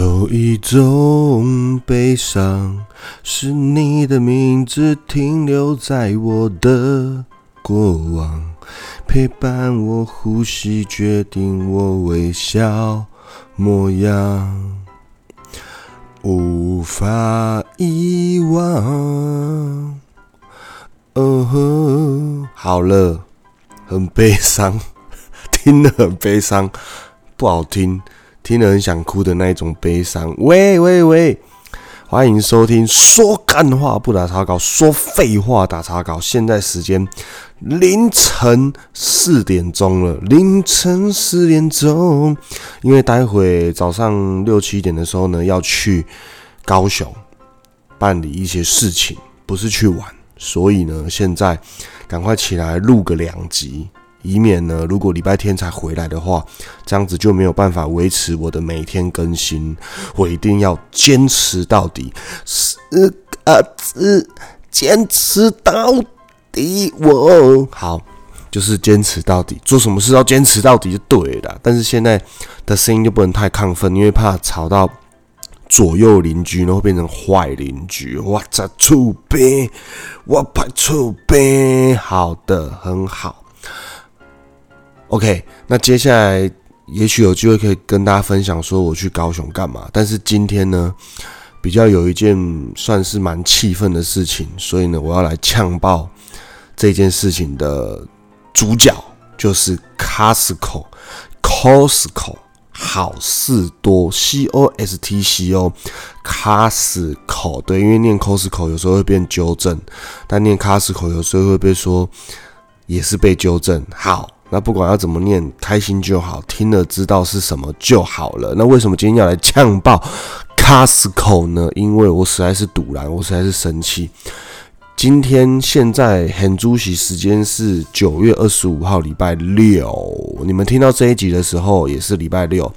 有一种悲伤，是你的名字停留在我的过往，陪伴我呼吸，决定我微笑模样，无法遗忘。哦，好了，很悲伤，听了很悲伤，不好听。听了很想哭的那一种悲伤。喂喂喂，欢迎收听说干话不打草稿，说废话打草稿。现在时间凌晨四点钟了，凌晨四点钟。因为待会早上六七点的时候呢，要去高雄办理一些事情，不是去玩，所以呢，现在赶快起来录个两集。以免呢，如果礼拜天才回来的话，这样子就没有办法维持我的每天更新。我一定要坚持到底，四个字，坚持到底。我好，就是坚持到底，做什么事要坚持到底就对了。但是现在的声音就不能太亢奋，因为怕吵到左右邻居，然后变成坏邻居。我在出兵，我怕出兵。好的，很好。OK，那接下来也许有机会可以跟大家分享说我去高雄干嘛。但是今天呢，比较有一件算是蛮气愤的事情，所以呢，我要来呛爆这件事情的主角，就是 Costco，Costco 好事多，C O S T C O，Costco 对，因为念 Costco 有时候会变纠正，但念 Costco 有时候会被说也是被纠正。好。那不管要怎么念，开心就好，听了知道是什么就好了。那为什么今天要来呛爆 Costco 呢？因为我实在是堵然，我实在是生气。今天现在很主席时间是九月二十五号礼拜六，你们听到这一集的时候也是礼拜六。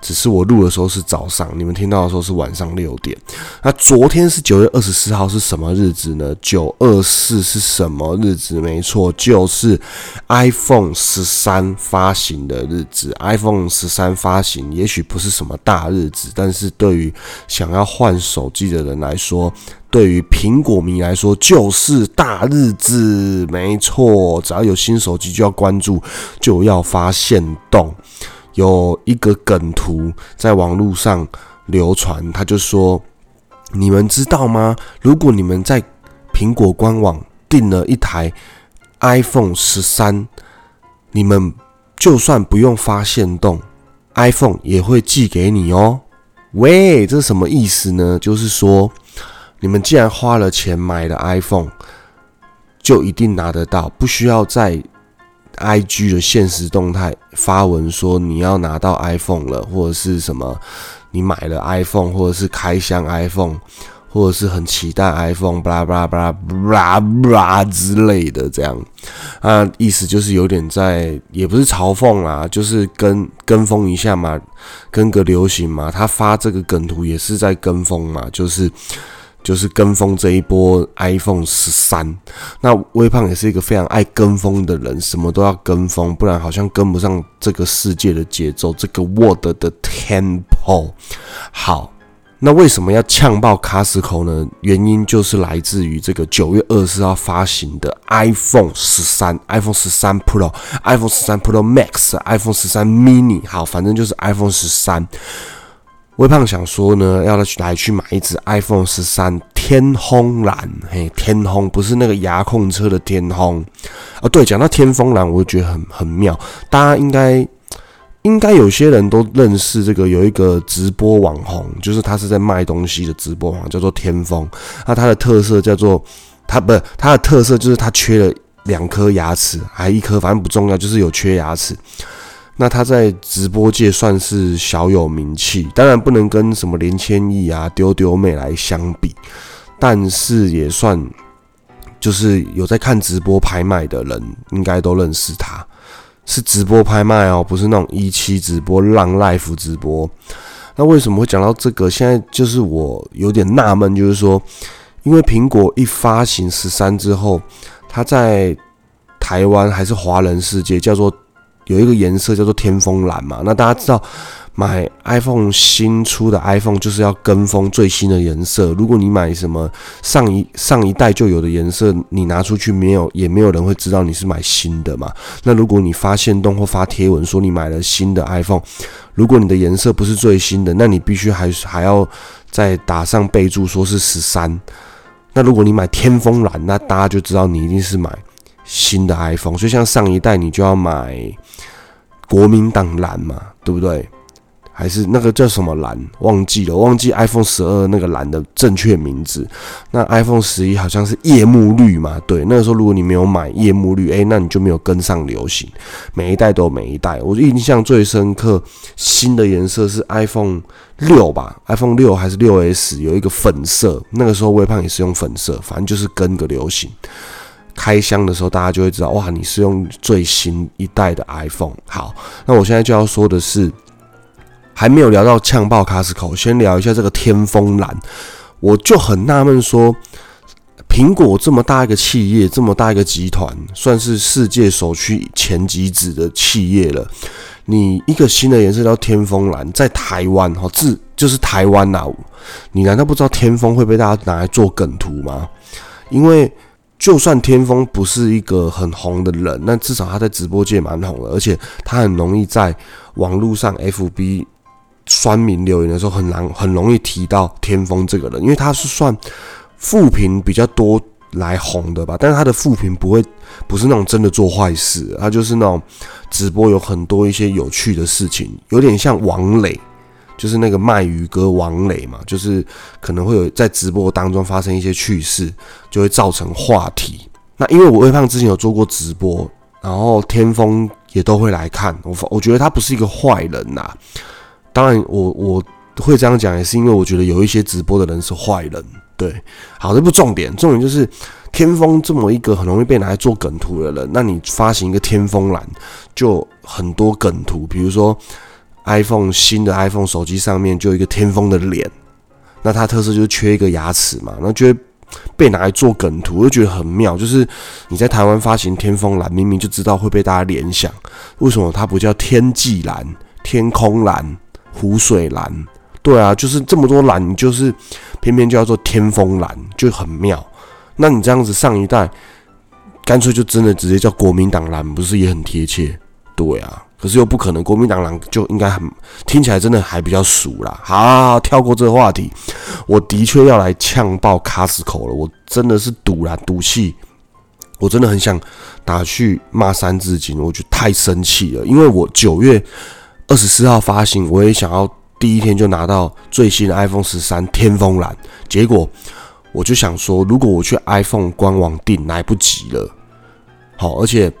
只是我录的时候是早上，你们听到的时候是晚上六点。那昨天是九月二十四号，是什么日子呢？九二四是什么日子？没错，就是 iPhone 十三发行的日子。iPhone 十三发行，也许不是什么大日子，但是对于想要换手机的人来说，对于苹果迷来说，就是大日子。没错，只要有新手机就要关注，就要发现动。有一个梗图在网络上流传，他就说：“你们知道吗？如果你们在苹果官网订了一台 iPhone 十三，你们就算不用发现动，iPhone 也会寄给你哦。”喂，这是什么意思呢？就是说，你们既然花了钱买了 iPhone，就一定拿得到，不需要再。I G 的现实动态发文说你要拿到 iPhone 了，或者是什么你买了 iPhone，或者是开箱 iPhone，或者是很期待 iPhone，巴拉巴拉巴拉巴拉巴拉之类的，这样啊，意思就是有点在，也不是嘲讽啦，就是跟跟风一下嘛，跟个流行嘛，他发这个梗图也是在跟风嘛，就是。就是跟风这一波 iPhone 十三，那微胖也是一个非常爱跟风的人，什么都要跟风，不然好像跟不上这个世界的节奏，这个 Word 的 Tempo。好，那为什么要呛爆卡斯口呢？原因就是来自于这个九月二十号发行的 iPhone 十三、iPhone 十三 Pro、iPhone 十三 Pro Max、iPhone 十三 Mini。好，反正就是 iPhone 十三。微胖想说呢，要来去来去买一只 iPhone 十三天空蓝，嘿，天空不是那个牙控车的天空啊。对，讲到天风蓝，我就觉得很很妙。大家应该应该有些人都认识这个，有一个直播网红，就是他是在卖东西的直播网，叫做天风。那他的特色叫做，他不，他的特色就是他缺了两颗牙齿，还一颗，反正不重要，就是有缺牙齿。那他在直播界算是小有名气，当然不能跟什么连千亿啊、丢丢妹来相比，但是也算就是有在看直播拍卖的人，应该都认识他。是直播拍卖哦，不是那种一期直播、浪 life 直播。那为什么会讲到这个？现在就是我有点纳闷，就是说，因为苹果一发行十三之后，它在台湾还是华人世界叫做。有一个颜色叫做天风蓝嘛。那大家知道，买 iPhone 新出的 iPhone 就是要跟风最新的颜色。如果你买什么上一上一代就有的颜色，你拿出去没有，也没有人会知道你是买新的嘛。那如果你发现动或发贴文说你买了新的 iPhone，如果你的颜色不是最新的，那你必须还还要再打上备注说是十三。那如果你买天风蓝，那大家就知道你一定是买新的 iPhone。所以像上一代你就要买国民党蓝嘛，对不对？还是那个叫什么蓝？忘记了，忘记 iPhone 十二那个蓝的正确名字。那 iPhone 十一好像是夜幕绿嘛？对，那个时候如果你没有买夜幕绿，诶，那你就没有跟上流行。每一代都有每一代。我印象最深刻，新的颜色是 iPhone 六吧？iPhone 六还是六 S？有一个粉色，那个时候微胖也是用粉色，反正就是跟个流行。开箱的时候，大家就会知道，哇，你是用最新一代的 iPhone。好，那我现在就要说的是。还没有聊到呛爆卡斯口，先聊一下这个天风蓝。我就很纳闷，说苹果这么大一个企业，这么大一个集团，算是世界首屈前几指的企业了。你一个新的颜色叫天风蓝，在台湾哈，自就是台湾呐。你难道不知道天风会被大家拿来做梗图吗？因为就算天风不是一个很红的人，那至少他在直播界蛮红的，而且他很容易在网络上 FB。酸民留言的时候很难很容易提到天风这个人，因为他是算负评比较多来红的吧，但是他的负评不会不是那种真的做坏事，他就是那种直播有很多一些有趣的事情，有点像王磊，就是那个卖鱼哥王磊嘛，就是可能会有在直播当中发生一些趣事，就会造成话题。那因为我微胖之前有做过直播，然后天风也都会来看，我我觉得他不是一个坏人呐。当然，我我会这样讲，也是因为我觉得有一些直播的人是坏人。对，好，这不重点，重点就是天风这么一个很容易被拿来做梗图的人，那你发行一个天风蓝，就很多梗图，比如说 iPhone 新的 iPhone 手机上面就有一个天风的脸，那它特色就是缺一个牙齿嘛，那就会被拿来做梗图，我就觉得很妙。就是你在台湾发行天风蓝，明明就知道会被大家联想，为什么它不叫天际蓝、天空蓝？湖水蓝，对啊，就是这么多蓝，就是偏偏就要做天风蓝，就很妙。那你这样子上一代，干脆就真的直接叫国民党蓝，不是也很贴切？对啊，可是又不可能，国民党蓝就应该很听起来真的还比较熟啦。好，跳过这个话题，我的确要来呛爆卡斯口了，我真的是赌啦，赌气，我真的很想打去骂三字经，我觉得太生气了，因为我九月。二十四号发行，我也想要第一天就拿到最新的 iPhone 十三天风蓝。结果我就想说，如果我去 iPhone 官网订，来不及了。好，而且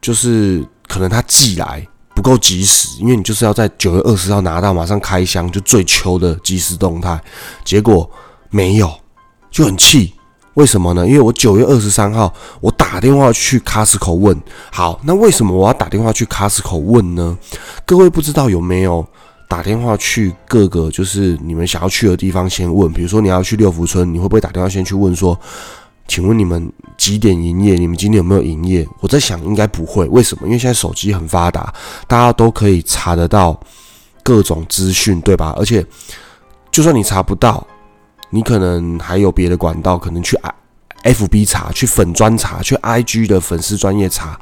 就是可能他寄来不够及时，因为你就是要在九月二十号拿到，马上开箱，就最秋的即时动态。结果没有，就很气。为什么呢？因为我九月二十三号，我打电话去 Costco 问，好，那为什么我要打电话去 Costco 问呢？各位不知道有没有打电话去各个就是你们想要去的地方先问，比如说你要去六福村，你会不会打电话先去问说，请问你们几点营业？你们今天有没有营业？我在想应该不会，为什么？因为现在手机很发达，大家都可以查得到各种资讯，对吧？而且就算你查不到。你可能还有别的管道，可能去 F B 查，去粉专查，去 I G 的粉丝专业查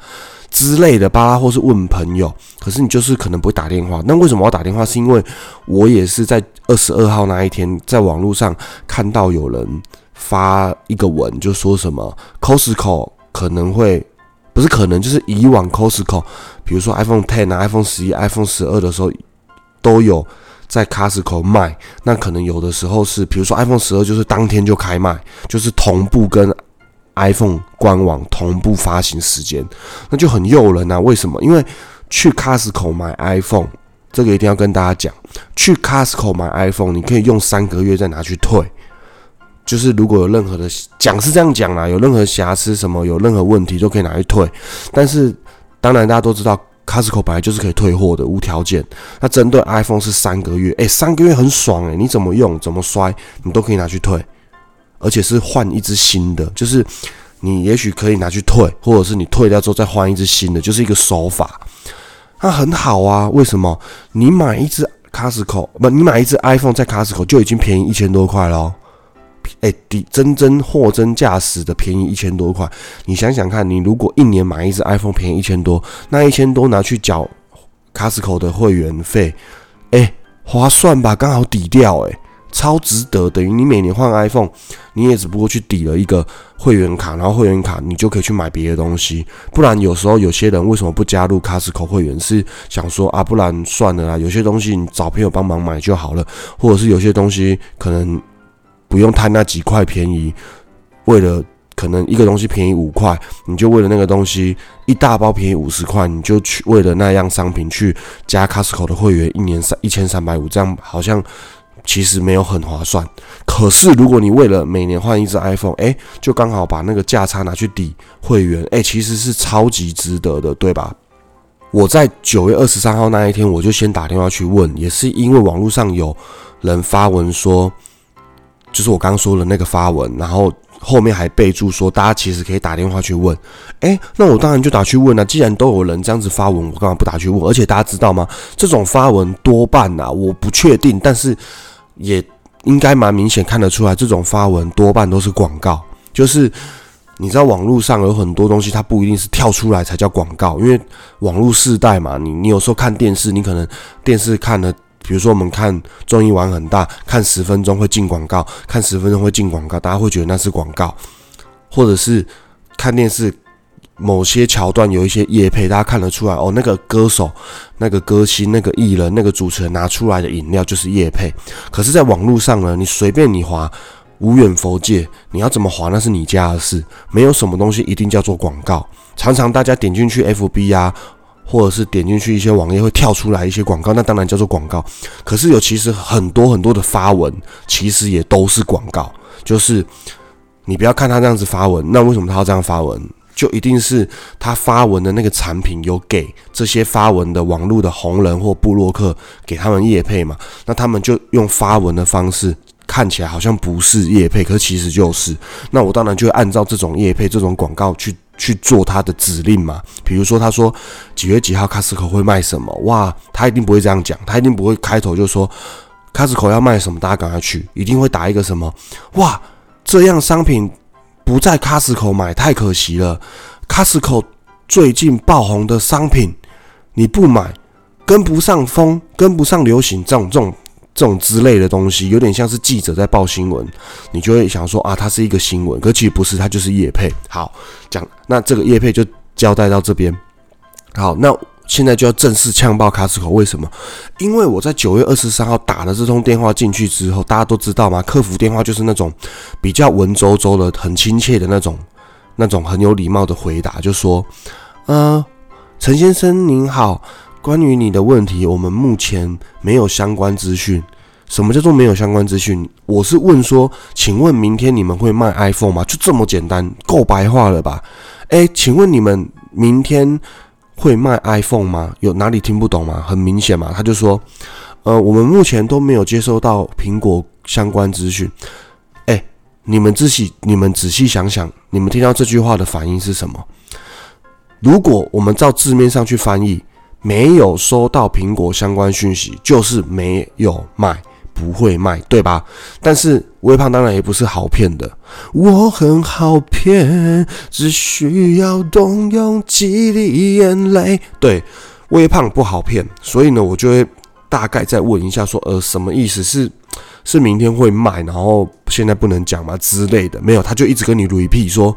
之类的吧，或是问朋友。可是你就是可能不会打电话。那为什么要打电话？是因为我也是在二十二号那一天，在网络上看到有人发一个文，就说什么 Costco 可能会不是可能，就是以往 Costco，比如说 iPhone Ten 啊、iPhone 十一、iPhone 十二的时候都有。在 Costco 卖，那可能有的时候是，比如说 iPhone 十二就是当天就开卖，就是同步跟 iPhone 官网同步发行时间，那就很诱人啊。为什么？因为去 Costco 买 iPhone，这个一定要跟大家讲，去 Costco 买 iPhone，你可以用三个月再拿去退，就是如果有任何的讲是这样讲啦，有任何瑕疵什么，有任何问题都可以拿去退。但是当然大家都知道。Costco 本来就是可以退货的，无条件。那针对 iPhone 是三个月，诶，三个月很爽诶，你怎么用怎么摔，你都可以拿去退，而且是换一只新的，就是你也许可以拿去退，或者是你退掉之后再换一只新的，就是一个手法。那很好啊。为什么？你买一只 Costco 不，你买一只 iPhone 在 Costco 就已经便宜一千多块喽。哎，底真真货真价实的便宜一千多块。你想想看，你如果一年买一只 iPhone 便宜一千多，那一千多拿去缴 Costco 的会员费，哎，划算吧？刚好抵掉，哎。超值得，等于你每年换 iPhone，你也只不过去抵了一个会员卡，然后会员卡你就可以去买别的东西。不然有时候有些人为什么不加入 Costco 会员？是想说啊，不然算了啦，有些东西你找朋友帮忙买就好了，或者是有些东西可能不用贪那几块便宜，为了可能一个东西便宜五块，你就为了那个东西一大包便宜五十块，你就去为了那样商品去加 Costco 的会员，一年三一千三百五，这样好像。其实没有很划算，可是如果你为了每年换一只 iPhone，哎，就刚好把那个价差拿去抵会员，哎，其实是超级值得的，对吧？我在九月二十三号那一天，我就先打电话去问，也是因为网络上有人发文说，就是我刚说的那个发文，然后后面还备注说，大家其实可以打电话去问，哎，那我当然就打去问了。既然都有人这样子发文，我干嘛不打去问？而且大家知道吗？这种发文多半呐，我不确定，但是。也应该蛮明显看得出来，这种发文多半都是广告。就是你知道，网络上有很多东西，它不一定是跳出来才叫广告，因为网络世代嘛，你你有时候看电视，你可能电视看了，比如说我们看综艺玩很大，看十分钟会进广告，看十分钟会进广告，大家会觉得那是广告，或者是看电视。某些桥段有一些夜配，大家看得出来哦。那个歌手、那个歌星、那个艺人、那个主持人拿出来的饮料就是夜配。可是，在网络上呢，你随便你划无远佛界，你要怎么划那是你家的事。没有什么东西一定叫做广告。常常大家点进去 FB 啊，或者是点进去一些网页会跳出来一些广告，那当然叫做广告。可是有其实很多很多的发文，其实也都是广告。就是你不要看他这样子发文，那为什么他要这样发文？就一定是他发文的那个产品有给这些发文的网络的红人或布洛克给他们业配嘛？那他们就用发文的方式看起来好像不是叶配，可是其实就是。那我当然就会按照这种叶配、这种广告去去做他的指令嘛。比如说他说几月几号卡斯口会卖什么，哇，他一定不会这样讲，他一定不会开头就说卡斯口要卖什么，大家赶快去，一定会打一个什么，哇，这样商品。不在卡斯口买太可惜了。卡斯口最近爆红的商品，你不买，跟不上风，跟不上流行，这种这种这种之类的东西，有点像是记者在报新闻，你就会想说啊，它是一个新闻，可其实不是，它就是叶配。好，讲那这个叶配就交代到这边。好，那。现在就要正式呛爆卡斯口，为什么？因为我在九月二十三号打了这通电话进去之后，大家都知道吗？客服电话就是那种比较文绉绉的、很亲切的那种、那种很有礼貌的回答，就说：“呃，陈先生您好，关于你的问题，我们目前没有相关资讯。什么叫做没有相关资讯？我是问说，请问明天你们会卖 iPhone 吗？就这么简单，够白话了吧？哎，请问你们明天？”会卖 iPhone 吗？有哪里听不懂吗？很明显嘛，他就说，呃，我们目前都没有接收到苹果相关资讯。哎，你们仔细，你们仔细想想，你们听到这句话的反应是什么？如果我们照字面上去翻译，没有收到苹果相关讯息，就是没有卖。不会卖，对吧？但是微胖当然也不是好骗的。我很好骗，只需要动用几滴眼泪。对，微胖不好骗，所以呢，我就会大概再问一下，说呃，什么意思？是是明天会卖，然后现在不能讲吗之类的？没有，他就一直跟你 repeat 说，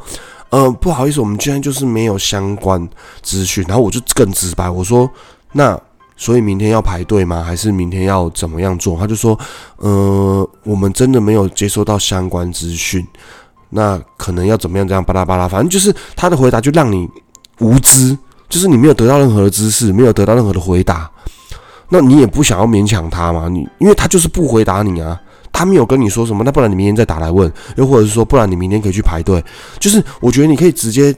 呃，不好意思，我们今天就是没有相关资讯。然后我就更直白，我说那。所以明天要排队吗？还是明天要怎么样做？他就说，呃，我们真的没有接收到相关资讯，那可能要怎么样？这样巴拉巴拉，反正就是他的回答就让你无知，就是你没有得到任何的知识，没有得到任何的回答，那你也不想要勉强他嘛？你因为他就是不回答你啊，他没有跟你说什么，那不然你明天再打来问，又或者是说，不然你明天可以去排队，就是我觉得你可以直接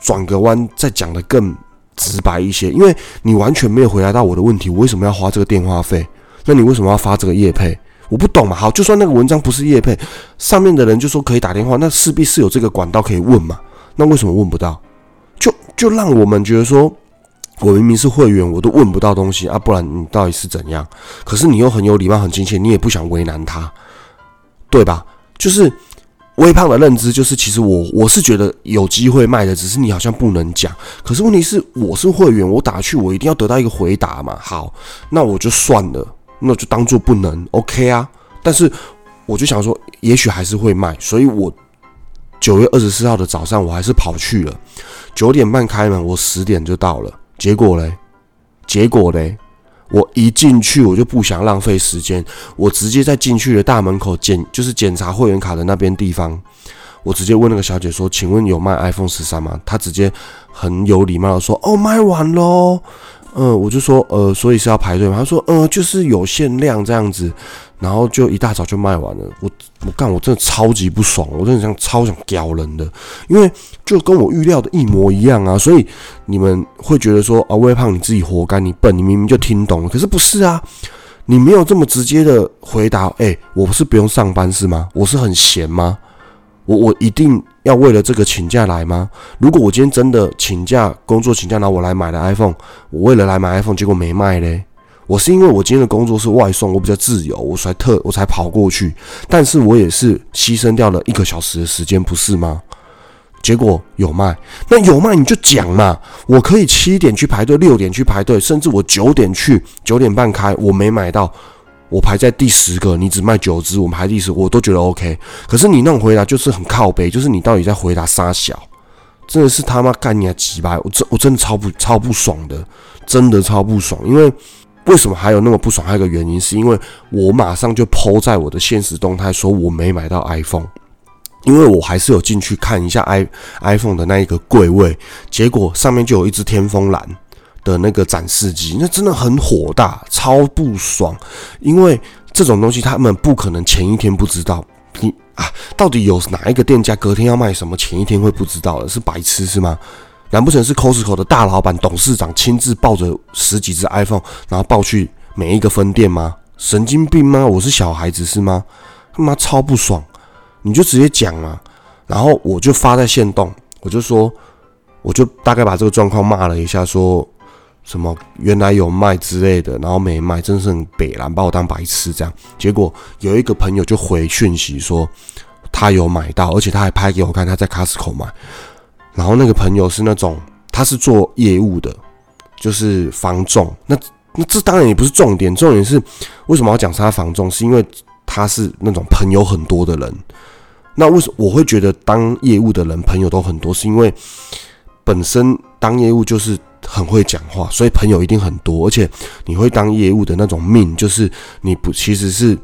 转个弯，再讲的更。直白一些，因为你完全没有回答到我的问题，我为什么要花这个电话费？那你为什么要发这个叶配？我不懂嘛。好，就算那个文章不是叶配，上面的人就说可以打电话，那势必是有这个管道可以问嘛。那为什么问不到？就就让我们觉得说，我明明是会员，我都问不到东西啊，不然你到底是怎样？可是你又很有礼貌、很亲切，你也不想为难他，对吧？就是微胖的认知，就是其实我我是觉得有机会卖的，只是你好像不能讲。可是问题是，我是会员，我打去我一定要得到一个回答嘛。好，那我就算了，那就当做不能，OK 啊。但是我就想说，也许还是会卖，所以我九月二十四号的早上，我还是跑去了，九点半开门，我十点就到了。结果嘞，结果嘞，我一进去我就不想浪费时间，我直接在进去的大门口检，就是检查会员卡的那边地方，我直接问那个小姐说：“请问有卖 iPhone 十三吗？”她直接很有礼貌的说：“哦，卖完喽。”嗯，我就说：“呃，所以是要排队吗？”她说：“呃，就是有限量这样子。”然后就一大早就卖完了，我我干，我真的超级不爽，我真的想超想屌人的，因为就跟我预料的一模一样啊，所以你们会觉得说啊，微胖你自己活该，你笨，你明明就听懂了，可是不是啊，你没有这么直接的回答，哎，我不是不用上班是吗？我是很闲吗？我我一定要为了这个请假来吗？如果我今天真的请假工作请假，然后我来买了 iPhone，我为了来买 iPhone，结果没卖嘞。我是因为我今天的工作是外送，我比较自由，我才特我才跑过去。但是我也是牺牲掉了一个小时的时间，不是吗？结果有卖，那有卖你就讲嘛。我可以七点去排队，六点去排队，甚至我九点去，九点半开，我没买到，我排在第十个，你只卖九只，我们排第十，我都觉得 OK。可是你那种回答就是很靠背，就是你到底在回答啥小？真的是他妈干你啊几百！我真我真的超不超不爽的，真的超不爽，因为。为什么还有那么不爽？还有一个原因，是因为我马上就抛在我的现实动态说我没买到 iPhone，因为我还是有进去看一下 i iPhone 的那一个柜位，结果上面就有一只天风蓝的那个展示机，那真的很火大，超不爽。因为这种东西他们不可能前一天不知道，你啊，到底有哪一个店家隔天要卖什么，前一天会不知道的？是白痴是吗？难不成是 Costco 的大老板、董事长亲自抱着十几只 iPhone，然后抱去每一个分店吗？神经病吗？我是小孩子是吗？他妈超不爽！你就直接讲嘛，然后我就发在线动，我就说，我就大概把这个状况骂了一下，说什么原来有卖之类的，然后没卖，真是很北蓝，把我当白痴这样。结果有一个朋友就回讯息说，他有买到，而且他还拍给我看，他在 Costco 买。然后那个朋友是那种，他是做业务的，就是防重。那那这当然也不是重点，重点是为什么要讲他防重？是因为他是那种朋友很多的人。那为什么我会觉得当业务的人朋友都很多？是因为本身当业务就是很会讲话，所以朋友一定很多。而且你会当业务的那种命，就是你不其实是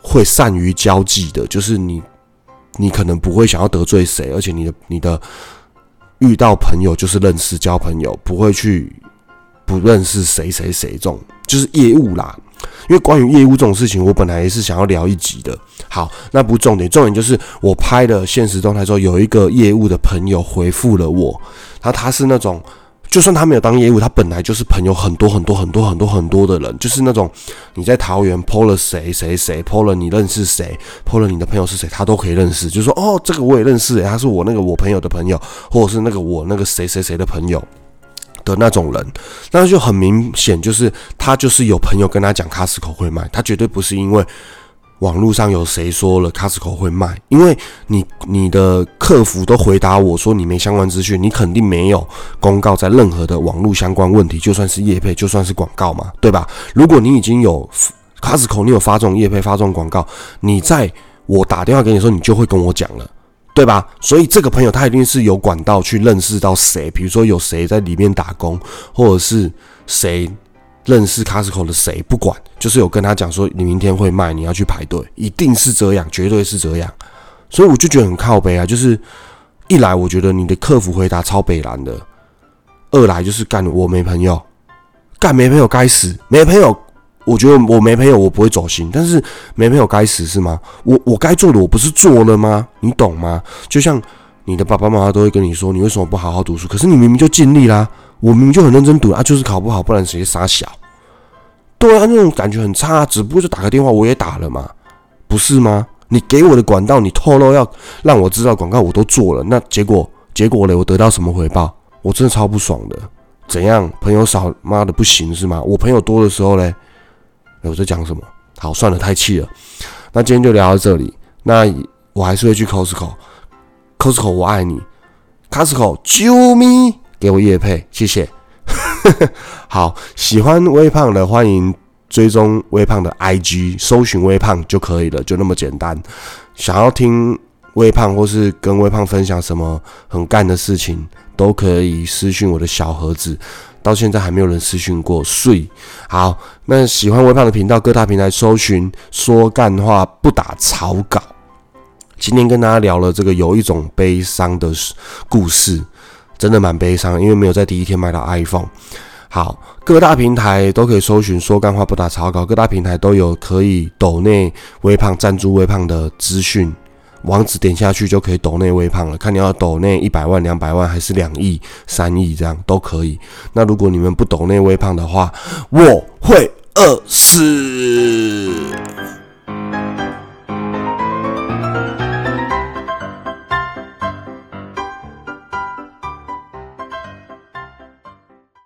会善于交际的，就是你你可能不会想要得罪谁，而且你的你的。遇到朋友就是认识交朋友，不会去不认识谁谁谁这种，就是业务啦。因为关于业务这种事情，我本来也是想要聊一集的。好，那不重点，重点就是我拍了现实状态之后，有一个业务的朋友回复了我，他他是那种。就算他没有当业务，他本来就是朋友很多很多很多很多很多的人，就是那种你在桃园 PO 了谁谁谁 PO 了你认识谁 PO 了你的朋友是谁，他都可以认识。就说哦，这个我也认识，他是我那个我朋友的朋友，或者是那个我那个谁谁谁的朋友的那种人，那就很明显，就是他就是有朋友跟他讲卡斯口会卖，他绝对不是因为。网络上有谁说了 Costco 会卖？因为你你的客服都回答我说你没相关资讯，你肯定没有公告在任何的网络相关问题，就算是业配，就算是广告嘛，对吧？如果你已经有 Costco，你有发这种业配、发这种广告，你在我打电话给你的时候，你就会跟我讲了，对吧？所以这个朋友他一定是有管道去认识到谁，比如说有谁在里面打工，或者是谁。认识 Costco 的谁不管，就是有跟他讲说你明天会卖，你要去排队，一定是这样，绝对是这样。所以我就觉得很靠背啊，就是一来我觉得你的客服回答超北蓝的，二来就是干我没朋友，干没朋友该死，没朋友，我觉得我没朋友我不会走心，但是没朋友该死是吗？我我该做的我不是做了吗？你懂吗？就像你的爸爸妈妈都会跟你说，你为什么不好好读书？可是你明明就尽力啦。我明明就很认真读啊，就是考不好，不然谁傻小？对啊，那种感觉很差，只不过就打个电话，我也打了嘛，不是吗？你给我的管道，你透露要让我知道广告，我都做了，那结果结果嘞，我得到什么回报？我真的超不爽的，怎样？朋友少，妈的不行是吗？我朋友多的时候嘞，我在讲什么？好，算了，太气了。那今天就聊到这里。那我还是会去 Costco，Costco 我爱你，Costco 救命！给我叶配，谢谢。好，喜欢微胖的欢迎追踪微胖的 IG，搜寻微胖就可以了，就那么简单。想要听微胖或是跟微胖分享什么很干的事情，都可以私讯我的小盒子。到现在还没有人私讯过，睡好。那喜欢微胖的频道，各大平台搜寻说干话不打草稿。今天跟大家聊了这个有一种悲伤的故事，真的蛮悲伤，因为没有在第一天买到 iPhone。好，各大平台都可以搜寻说干话不打草稿，各大平台都有可以抖内微胖赞助微胖的资讯。网址点下去就可以抖内微胖了，看你要抖内一百万、两百万还是两亿、三亿这样都可以。那如果你们不抖内微胖的话，我会饿死。